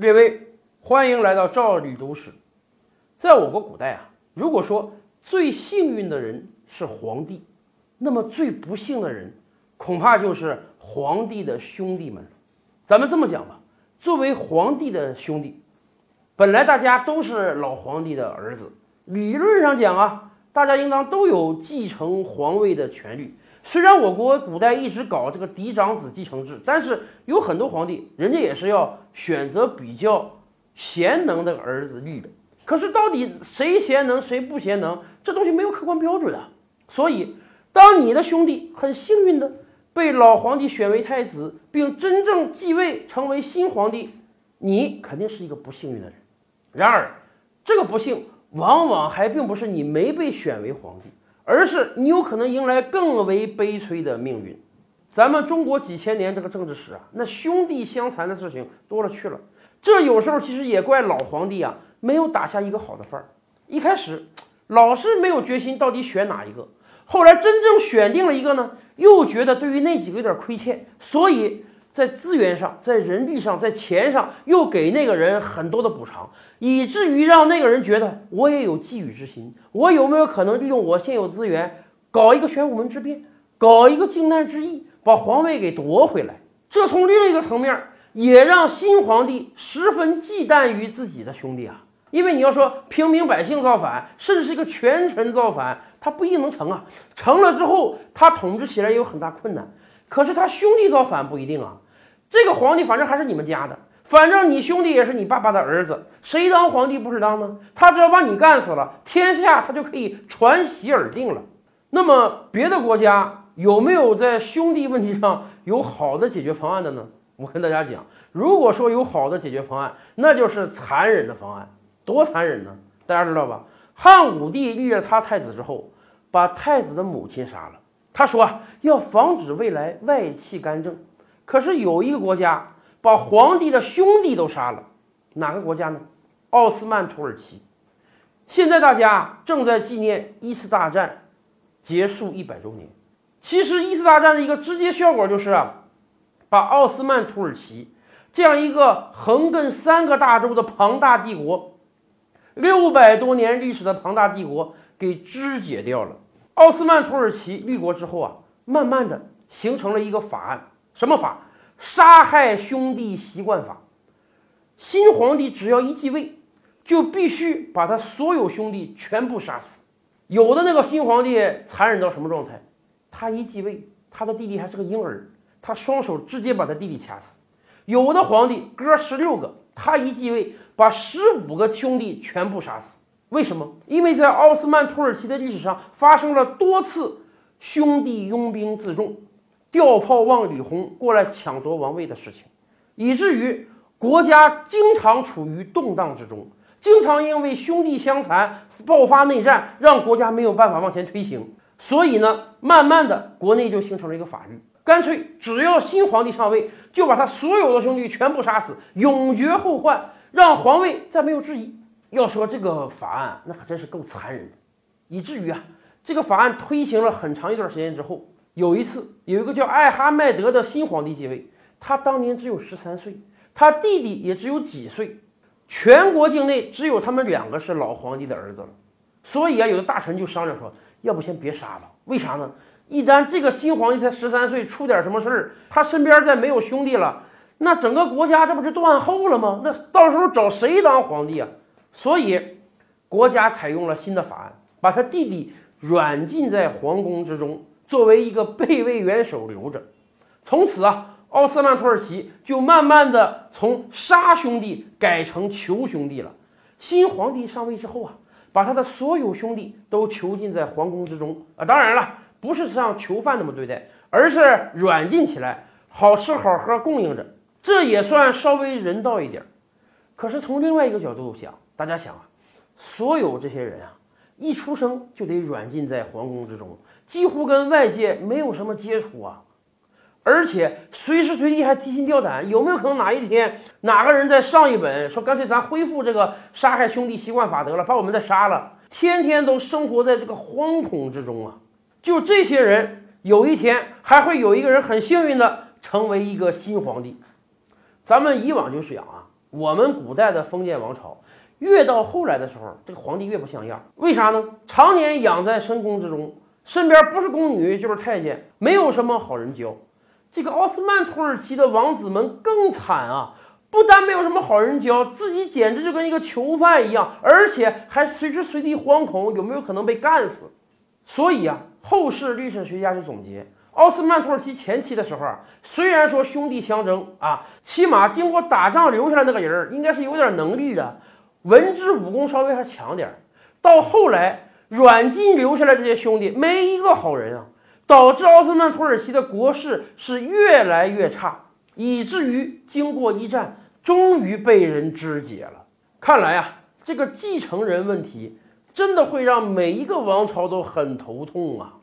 列位，欢迎来到赵李读史。在我国古代啊，如果说最幸运的人是皇帝，那么最不幸的人恐怕就是皇帝的兄弟们。咱们这么讲吧，作为皇帝的兄弟，本来大家都是老皇帝的儿子，理论上讲啊，大家应当都有继承皇位的权利。虽然我国古代一直搞这个嫡长子继承制，但是有很多皇帝，人家也是要选择比较贤能的儿子立的。可是到底谁贤能，谁不贤能，这东西没有客观标准啊。所以，当你的兄弟很幸运的被老皇帝选为太子，并真正继位成为新皇帝，你肯定是一个不幸运的人。然而，这个不幸往往还并不是你没被选为皇帝。而是你有可能迎来更为悲催的命运。咱们中国几千年这个政治史啊，那兄弟相残的事情多了去了。这有时候其实也怪老皇帝啊，没有打下一个好的范儿。一开始老是没有决心到底选哪一个，后来真正选定了一个呢，又觉得对于那几个有点亏欠，所以。在资源上，在人力上，在钱上，又给那个人很多的补偿，以至于让那个人觉得我也有觊觎之心。我有没有可能利用我现有资源，搞一个玄武门之变，搞一个靖难之役，把皇位给夺回来？这从另一个层面也让新皇帝十分忌惮于自己的兄弟啊，因为你要说平民百姓造反，甚至是一个权臣造反，他不一定能成啊。成了之后，他统治起来也有很大困难。可是他兄弟造反不一定啊，这个皇帝反正还是你们家的，反正你兄弟也是你爸爸的儿子，谁当皇帝不是当呢？他只要把你干死了，天下他就可以传席而定了。那么别的国家有没有在兄弟问题上有好的解决方案的呢？我跟大家讲，如果说有好的解决方案，那就是残忍的方案，多残忍呢？大家知道吧？汉武帝立了他太子之后，把太子的母亲杀了。他说啊，要防止未来外戚干政。可是有一个国家把皇帝的兄弟都杀了，哪个国家呢？奥斯曼土耳其。现在大家正在纪念一次大战结束一百周年。其实一次大战的一个直接效果就是啊，把奥斯曼土耳其这样一个横亘三个大洲的庞大帝国，六百多年历史的庞大帝国给肢解掉了。奥斯曼土耳其立国之后啊，慢慢的形成了一个法案，什么法？杀害兄弟习惯法。新皇帝只要一继位，就必须把他所有兄弟全部杀死。有的那个新皇帝残忍到什么状态？他一继位，他的弟弟还是个婴儿，他双手直接把他弟弟掐死。有的皇帝哥十六个，他一继位，把十五个兄弟全部杀死。为什么？因为在奥斯曼土耳其的历史上发生了多次兄弟拥兵自重、调炮望李红过来抢夺王位的事情，以至于国家经常处于动荡之中，经常因为兄弟相残爆发内战，让国家没有办法往前推行。所以呢，慢慢的国内就形成了一个法律，干脆只要新皇帝上位，就把他所有的兄弟全部杀死，永绝后患，让皇位再没有质疑。要说这个法案，那可真是够残忍的，以至于啊，这个法案推行了很长一段时间之后，有一次有一个叫艾哈迈德的新皇帝继位，他当年只有十三岁，他弟弟也只有几岁，全国境内只有他们两个是老皇帝的儿子了，所以啊，有的大臣就商量说，要不先别杀了，为啥呢？一旦这个新皇帝才十三岁，出点什么事儿，他身边再没有兄弟了，那整个国家这不是断后了吗？那到时候找谁当皇帝啊？所以，国家采用了新的法案，把他弟弟软禁在皇宫之中，作为一个备位元首留着。从此啊，奥斯曼土耳其就慢慢的从杀兄弟改成囚兄弟了。新皇帝上位之后啊，把他的所有兄弟都囚禁在皇宫之中啊。当然了，不是像囚犯那么对待，而是软禁起来，好吃好喝供应着，这也算稍微人道一点。可是从另外一个角度想。大家想啊，所有这些人啊，一出生就得软禁在皇宫之中，几乎跟外界没有什么接触啊，而且随时随地还提心吊胆，有没有可能哪一天哪个人在上一本说干脆咱恢复这个杀害兄弟习惯法得了，把我们再杀了，天天都生活在这个惶恐之中啊！就这些人，有一天还会有一个人很幸运的成为一个新皇帝。咱们以往就是讲啊。我们古代的封建王朝，越到后来的时候，这个皇帝越不像样。为啥呢？常年养在深宫之中，身边不是宫女就是太监，没有什么好人教。这个奥斯曼土耳其的王子们更惨啊！不但没有什么好人教，自己简直就跟一个囚犯一样，而且还随时随地惶恐有没有可能被干死。所以啊，后世历史学家就总结。奥斯曼土耳其前期的时候啊，虽然说兄弟相争啊，起码经过打仗留下来那个人应该是有点能力的，文治武功稍微还强点儿。到后来，软禁留下来这些兄弟没一个好人啊，导致奥斯曼土耳其的国势是越来越差，以至于经过一战，终于被人肢解了。看来啊，这个继承人问题真的会让每一个王朝都很头痛啊。